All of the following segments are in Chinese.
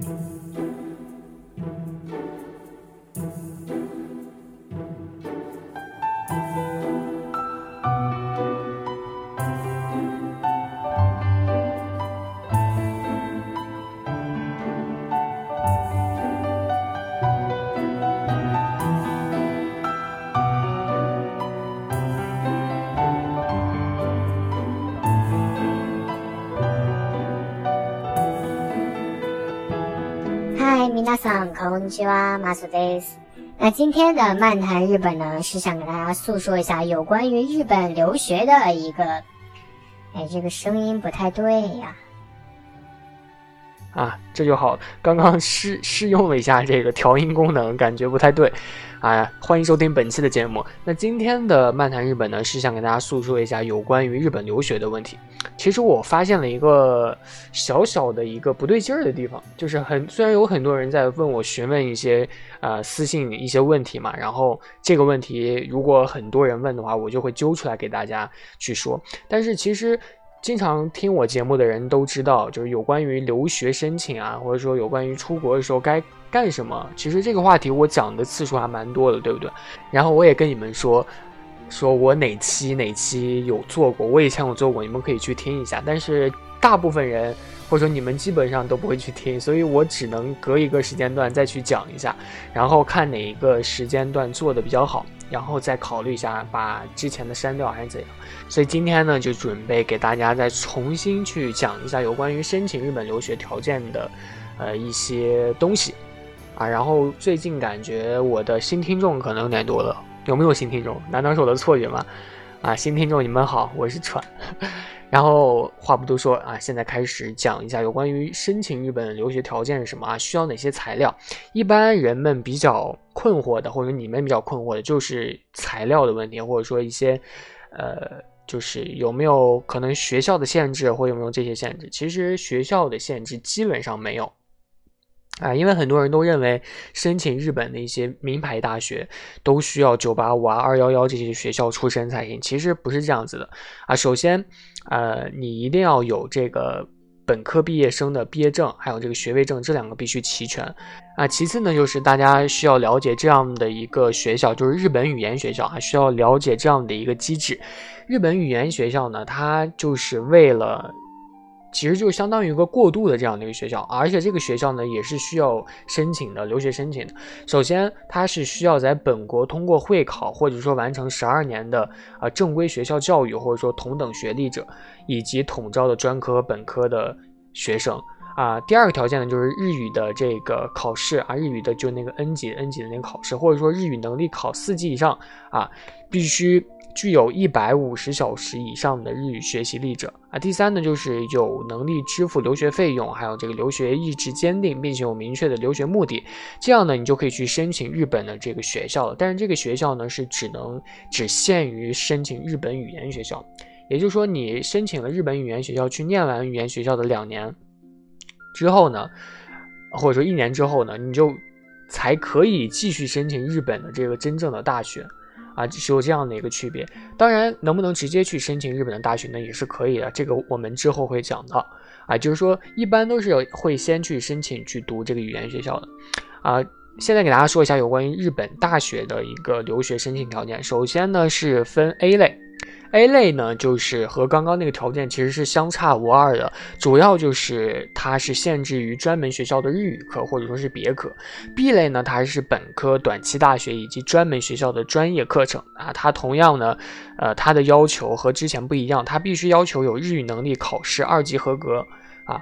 Música 皆さんこんにちは、マスです。那今天的漫谈日本呢，是想给大家诉说一下有关于日本留学的一个，哎，这个声音不太对呀。 啊，这就好。刚刚试试用了一下这个调音功能，感觉不太对。啊，欢迎收听本期的节目。那今天的漫谈日本呢，是想给大家诉说一下有关于日本留学的问题。其实我发现了一个小小的一个不对劲儿的地方，就是很虽然有很多人在问我询问一些呃私信一些问题嘛，然后这个问题如果很多人问的话，我就会揪出来给大家去说。但是其实。经常听我节目的人都知道，就是有关于留学申请啊，或者说有关于出国的时候该干什么。其实这个话题我讲的次数还蛮多的，对不对？然后我也跟你们说，说我哪期哪期有做过，我以前有做过，你们可以去听一下。但是大部分人或者说你们基本上都不会去听，所以我只能隔一个时间段再去讲一下，然后看哪一个时间段做的比较好。然后再考虑一下，把之前的删掉还是怎样？所以今天呢，就准备给大家再重新去讲一下有关于申请日本留学条件的，呃一些东西，啊，然后最近感觉我的新听众可能有点多了，有没有新听众？难道是我的错觉吗？啊，新听众你们好，我是川。然后话不多说啊，现在开始讲一下有关于申请日本留学条件是什么啊？需要哪些材料？一般人们比较困惑的，或者你们比较困惑的就是材料的问题，或者说一些，呃，就是有没有可能学校的限制，或有没有这些限制？其实学校的限制基本上没有。啊，因为很多人都认为申请日本的一些名牌大学都需要九八五啊、二幺幺这些学校出身才行，其实不是这样子的啊。首先，呃，你一定要有这个本科毕业生的毕业证，还有这个学位证，这两个必须齐全啊。其次呢，就是大家需要了解这样的一个学校，就是日本语言学校，还需要了解这样的一个机制。日本语言学校呢，它就是为了。其实就相当于一个过渡的这样的一个学校，而且这个学校呢也是需要申请的留学申请的。首先，它是需要在本国通过会考，或者说完成十二年的啊正规学校教育，或者说同等学历者，以及统招的专科和本科的学生啊。第二个条件呢，就是日语的这个考试啊，日语的就那个 N 级 N 级的那个考试，或者说日语能力考四级以上啊，必须。具有一百五十小时以上的日语学习历者啊，第三呢就是有能力支付留学费用，还有这个留学意志坚定，并且有明确的留学目的，这样呢你就可以去申请日本的这个学校了。但是这个学校呢是只能只限于申请日本语言学校，也就是说你申请了日本语言学校去念完语言学校的两年之后呢，或者说一年之后呢，你就才可以继续申请日本的这个真正的大学。啊，是有这样的一个区别。当然，能不能直接去申请日本的大学呢？也是可以的。这个我们之后会讲到。啊，就是说，一般都是会先去申请去读这个语言学校的。啊，现在给大家说一下有关于日本大学的一个留学申请条件。首先呢，是分 A 类。A 类呢，就是和刚刚那个条件其实是相差无二的，主要就是它是限制于专门学校的日语课或者说是别科。B 类呢，它是本科、短期大学以及专门学校的专业课程啊，它同样呢，呃，它的要求和之前不一样，它必须要求有日语能力考试二级合格啊，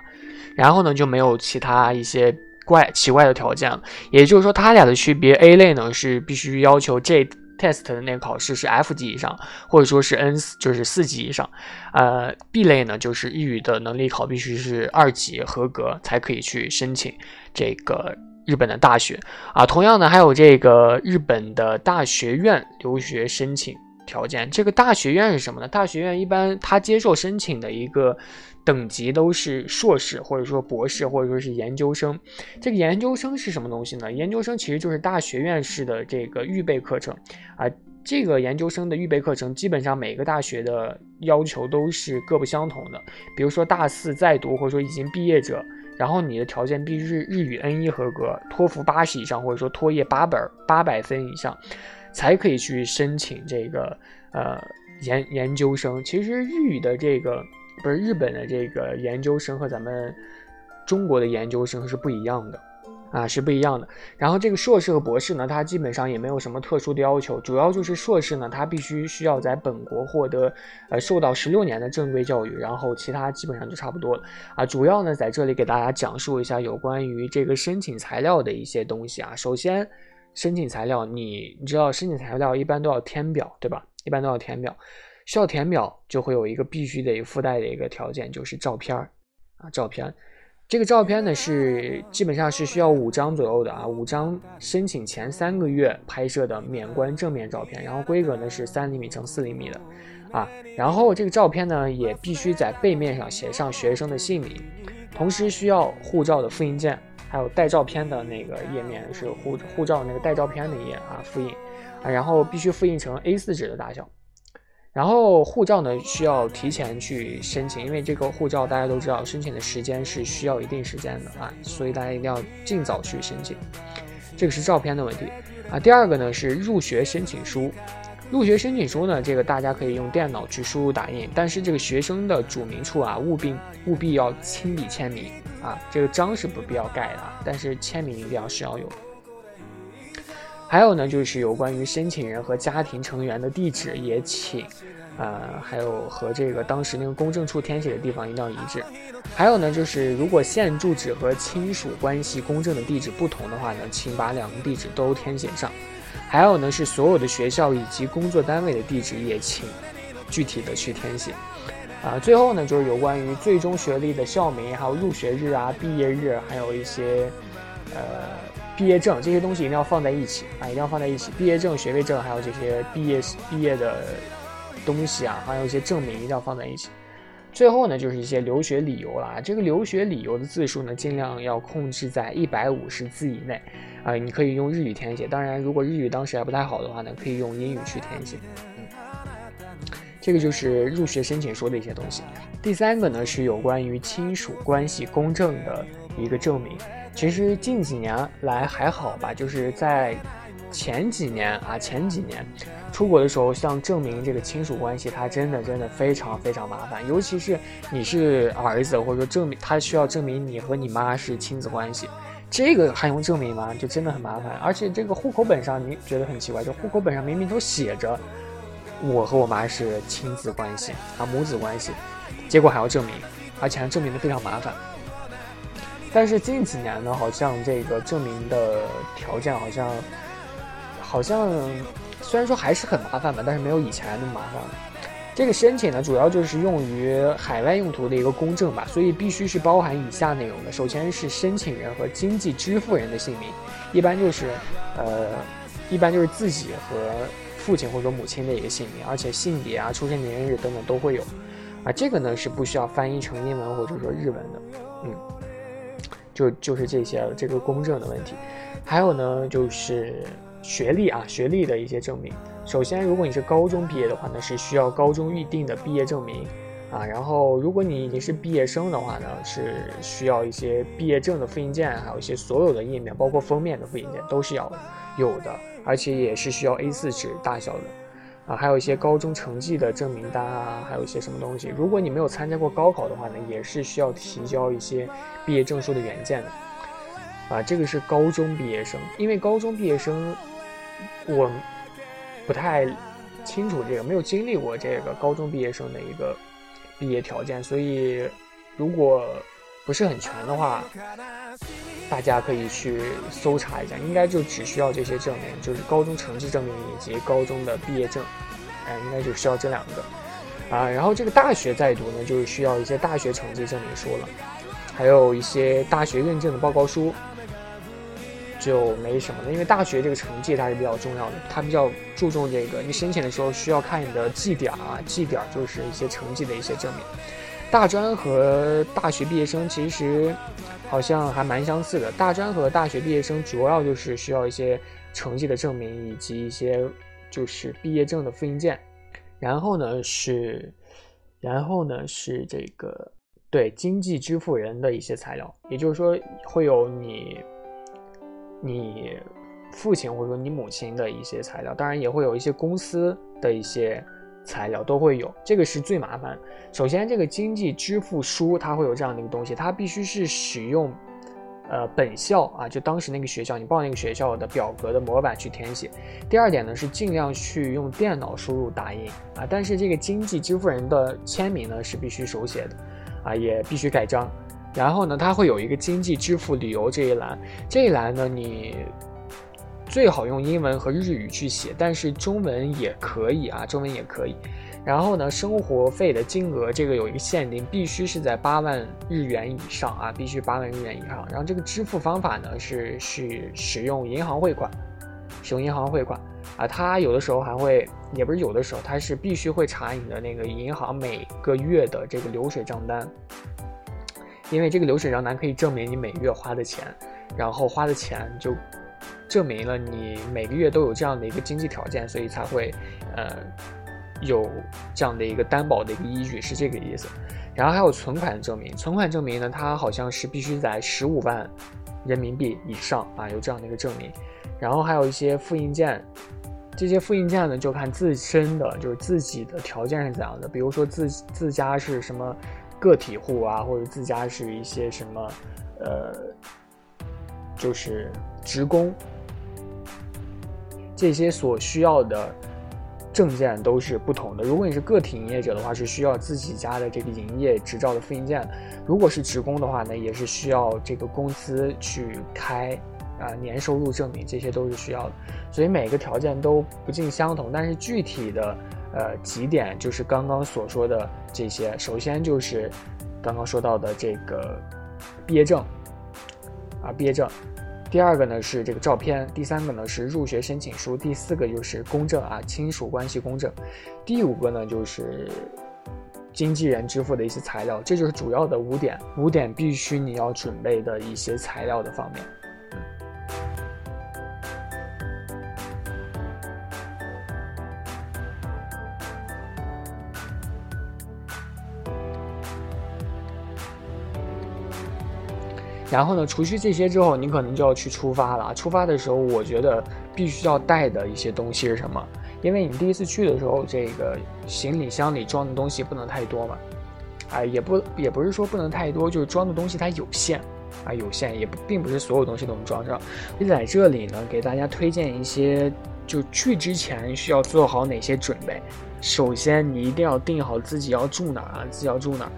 然后呢就没有其他一些怪奇怪的条件了，也就是说它俩的区别，A 类呢是必须要求这。Test 的那个考试是 F 级以上，或者说是 N 就是四级以上，呃，B 类呢就是日语的能力考必须是二级合格才可以去申请这个日本的大学啊。同样呢，还有这个日本的大学院留学申请条件。这个大学院是什么呢？大学院一般它接受申请的一个。等级都是硕士，或者说博士，或者说是研究生。这个研究生是什么东西呢？研究生其实就是大学院式的这个预备课程啊。这个研究生的预备课程，基本上每个大学的要求都是各不相同的。比如说大四在读，或者说已经毕业者。然后你的条件必须是日语 N 一合格，托福八十以上，或者说托业八本八百分以上，才可以去申请这个呃研研究生。其实日语的这个不是日本的这个研究生和咱们中国的研究生是不一样的。啊，是不一样的。然后这个硕士和博士呢，它基本上也没有什么特殊的要求，主要就是硕士呢，它必须需要在本国获得呃受到十六年的正规教育，然后其他基本上就差不多了。啊，主要呢在这里给大家讲述一下有关于这个申请材料的一些东西啊。首先，申请材料，你你知道申请材料一般都要填表，对吧？一般都要填表，需要填表就会有一个必须得附带的一个条件，就是照片儿啊，照片。这个照片呢是基本上是需要五张左右的啊，五张申请前三个月拍摄的免冠正面照片，然后规格呢是三厘米乘四厘米的，啊，然后这个照片呢也必须在背面上写上学生的姓名，同时需要护照的复印件，还有带照片的那个页面是护护照那个带照片的页啊复印，啊，然后必须复印成 A4 纸的大小。然后护照呢需要提前去申请，因为这个护照大家都知道申请的时间是需要一定时间的啊，所以大家一定要尽早去申请。这个是照片的问题啊。第二个呢是入学申请书，入学申请书呢这个大家可以用电脑去输入打印，但是这个学生的署名处啊务必务必要亲笔签名啊，这个章是不必要盖的，但是签名一定要是要有。还有呢，就是有关于申请人和家庭成员的地址，也请，呃，还有和这个当时那个公证处填写的地方一定要一致。还有呢，就是如果现住址和亲属关系公证的地址不同的话呢，请把两个地址都填写上。还有呢，是所有的学校以及工作单位的地址也请具体的去填写。啊，最后呢，就是有关于最终学历的校名，还有入学日啊、毕业日，还有一些，呃。毕业证这些东西一定要放在一起啊，一定要放在一起。毕业证、学位证，还有这些毕业毕业的东西啊，还有一些证明，一定要放在一起。最后呢，就是一些留学理由了。这个留学理由的字数呢，尽量要控制在一百五十字以内啊。你可以用日语填写，当然，如果日语当时还不太好的话呢，可以用英语去填写。这个就是入学申请书的一些东西。第三个呢，是有关于亲属关系公证的一个证明。其实近几年来还好吧，就是在前几年啊，前几年出国的时候，像证明这个亲属关系，它真的真的非常非常麻烦。尤其是你是儿子，或者说证明他需要证明你和你妈是亲子关系，这个还用证明吗？就真的很麻烦。而且这个户口本上，你觉得很奇怪，就户口本上明明都写着我和我妈是亲子关系啊，母子关系，结果还要证明，而且还证明的非常麻烦。但是近几年呢，好像这个证明的条件好像，好像虽然说还是很麻烦吧，但是没有以前那么麻烦了。这个申请呢，主要就是用于海外用途的一个公证吧，所以必须是包含以下内容的：首先是申请人和经济支付人的姓名，一般就是，呃，一般就是自己和父亲或者母亲的一个姓名，而且性别啊、出生年月日等等都会有。啊，这个呢是不需要翻译成英文或者说日文的，嗯。就就是这些这个公证的问题，还有呢就是学历啊，学历的一些证明。首先，如果你是高中毕业的话呢，是需要高中预定的毕业证明啊。然后，如果你已经是毕业生的话呢，是需要一些毕业证的复印件，还有一些所有的页面，包括封面的复印件都是要有的，而且也是需要 A4 纸大小的。啊，还有一些高中成绩的证明单啊，还有一些什么东西。如果你没有参加过高考的话呢，也是需要提交一些毕业证书的原件的。啊，这个是高中毕业生，因为高中毕业生我不太清楚这个，没有经历过这个高中毕业生的一个毕业条件，所以如果。不是很全的话，大家可以去搜查一下，应该就只需要这些证明，就是高中成绩证明以及高中的毕业证，哎，应该就需要这两个啊。然后这个大学在读呢，就是需要一些大学成绩证明书了，还有一些大学认证的报告书，就没什么了。因为大学这个成绩它是比较重要的，它比较注重这个，你申请的时候需要看你的绩点啊，绩点就是一些成绩的一些证明。大专和大学毕业生其实好像还蛮相似的。大专和大学毕业生主要就是需要一些成绩的证明，以及一些就是毕业证的复印件。然后呢是，然后呢是这个对经济支付人的一些材料，也就是说会有你你父亲或者说你母亲的一些材料，当然也会有一些公司的一些材料都会有，这个是最麻烦。首先，这个经济支付书它会有这样的一个东西，它必须是使用。呃，本校啊，就当时那个学校，你报那个学校的表格的模板去填写。第二点呢，是尽量去用电脑输入打印啊，但是这个经济支付人的签名呢是必须手写的，啊，也必须盖章。然后呢，它会有一个经济支付理由这一栏，这一栏呢你最好用英文和日语去写，但是中文也可以啊，中文也可以。然后呢，生活费的金额这个有一个限定，必须是在八万日元以上啊，必须八万日元以上。然后这个支付方法呢是是使用银行汇款，使用银行汇款啊，它有的时候还会，也不是有的时候，它是必须会查你的那个银行每个月的这个流水账单，因为这个流水账单可以证明你每月花的钱，然后花的钱就证明了你每个月都有这样的一个经济条件，所以才会呃。有这样的一个担保的一个依据是这个意思，然后还有存款证明，存款证明呢，它好像是必须在十五万人民币以上啊，有这样的一个证明，然后还有一些复印件，这些复印件呢就看自身的就是自己的条件是怎样的，比如说自自家是什么个体户啊，或者自家是一些什么呃，就是职工，这些所需要的。证件都是不同的。如果你是个体营业者的话，是需要自己家的这个营业执照的复印件；如果是职工的话呢，也是需要这个公司去开啊年收入证明，这些都是需要的。所以每个条件都不尽相同，但是具体的呃几点就是刚刚所说的这些。首先就是刚刚说到的这个毕业证啊，毕业证。第二个呢是这个照片，第三个呢是入学申请书，第四个就是公证啊，亲属关系公证，第五个呢就是经纪人支付的一些材料，这就是主要的五点，五点必须你要准备的一些材料的方面。然后呢，除去这些之后，你可能就要去出发了。出发的时候，我觉得必须要带的一些东西是什么？因为你第一次去的时候，这个行李箱里装的东西不能太多嘛。啊，也不也不是说不能太多，就是装的东西它有限啊，有限，也并不是所有东西都能装上。你在这里呢，给大家推荐一些，就去之前需要做好哪些准备。首先，你一定要定好自己要住哪儿，自己要住哪儿。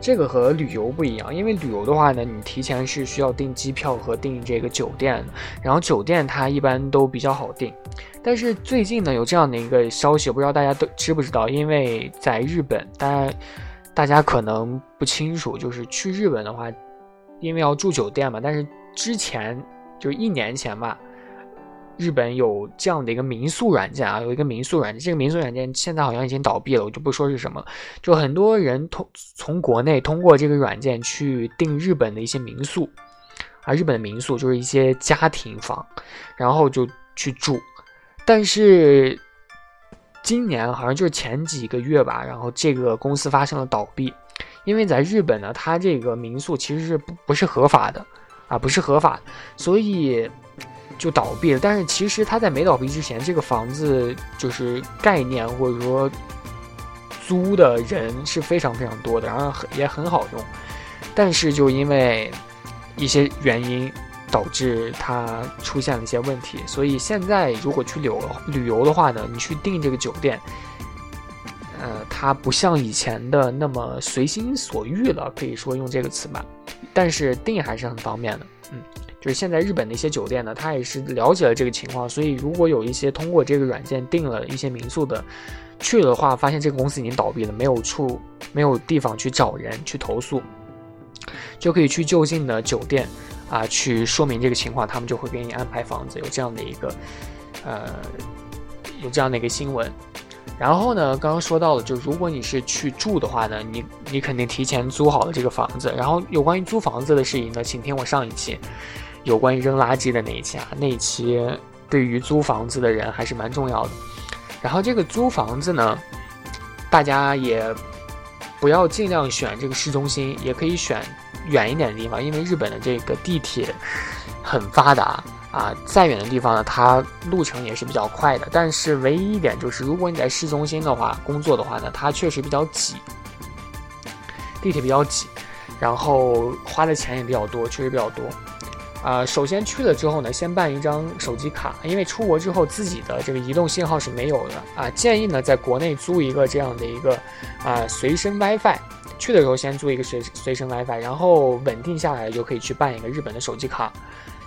这个和旅游不一样，因为旅游的话呢，你提前是需要订机票和订这个酒店，然后酒店它一般都比较好订。但是最近呢，有这样的一个消息，不知道大家都知不知道？因为在日本，大家大家可能不清楚，就是去日本的话，因为要住酒店嘛。但是之前就一年前吧。日本有这样的一个民宿软件啊，有一个民宿软件，这个民宿软件现在好像已经倒闭了，我就不说是什么。就很多人通从国内通过这个软件去订日本的一些民宿，啊，日本的民宿就是一些家庭房，然后就去住。但是今年好像就是前几个月吧，然后这个公司发生了倒闭，因为在日本呢，它这个民宿其实是不不是合法的，啊，不是合法，所以。就倒闭了，但是其实他在没倒闭之前，这个房子就是概念或者说租的人是非常非常多的，然后也很好用，但是就因为一些原因导致它出现了一些问题，所以现在如果去旅旅游的话呢，你去订这个酒店，呃，它不像以前的那么随心所欲了，可以说用这个词吧，但是订还是很方便的，嗯。是现在日本的一些酒店呢，他也是了解了这个情况，所以如果有一些通过这个软件订了一些民宿的去了的话，发现这个公司已经倒闭了，没有处没有地方去找人去投诉，就可以去就近的酒店啊去说明这个情况，他们就会给你安排房子，有这样的一个呃有这样的一个新闻。然后呢，刚刚说到了，就如果你是去住的话呢，你你肯定提前租好了这个房子。然后有关于租房子的事宜呢，请听我上一期。有关于扔垃圾的那一期啊，那一期对于租房子的人还是蛮重要的。然后这个租房子呢，大家也不要尽量选这个市中心，也可以选远一点的地方，因为日本的这个地铁很发达啊。再远的地方呢，它路程也是比较快的。但是唯一一点就是，如果你在市中心的话工作的话呢，它确实比较挤，地铁比较挤，然后花的钱也比较多，确实比较多。啊，首先去了之后呢，先办一张手机卡，因为出国之后自己的这个移动信号是没有的啊。建议呢，在国内租一个这样的一个啊随身 WiFi，去的时候先租一个随随身 WiFi，然后稳定下来就可以去办一个日本的手机卡。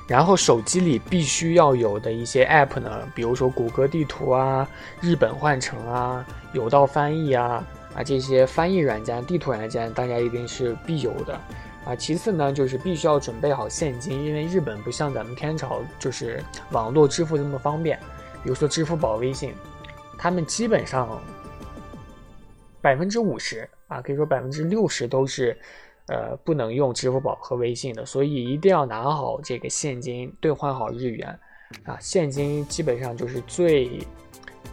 然后手机里必须要有的一些 App 呢，比如说谷歌地图啊、日本换乘啊、有道翻译啊啊这些翻译软件、地图软件，大家一定是必有的。其次呢，就是必须要准备好现金，因为日本不像咱们天朝，就是网络支付那么方便。比如说支付宝、微信，他们基本上百分之五十啊，可以说百分之六十都是，呃，不能用支付宝和微信的。所以一定要拿好这个现金，兑换好日元。啊，现金基本上就是最，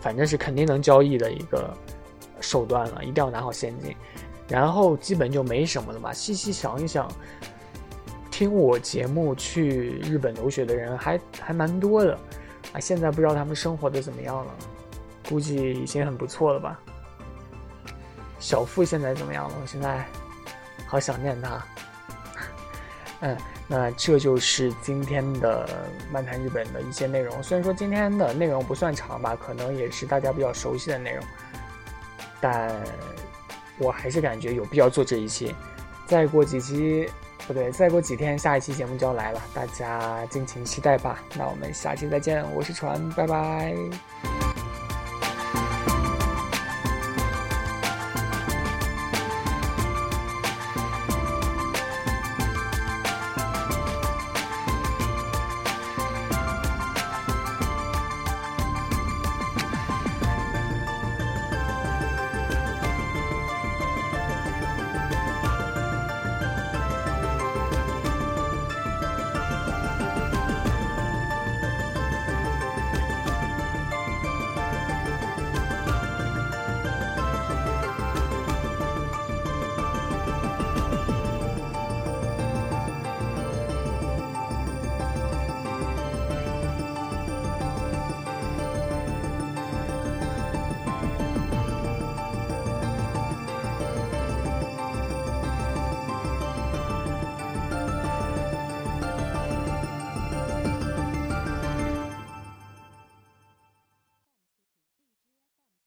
反正是肯定能交易的一个手段了，一定要拿好现金。然后基本就没什么了吧。细细想一想，听我节目去日本留学的人还还蛮多的啊。现在不知道他们生活的怎么样了，估计已经很不错了吧。小付现在怎么样了？我现在好想念他。嗯，那这就是今天的漫谈日本的一些内容。虽然说今天的内容不算长吧，可能也是大家比较熟悉的内容，但。我还是感觉有必要做这一期，再过几期不对，再过几天下一期节目就要来了，大家敬请期待吧。那我们下期再见，我是船，拜拜。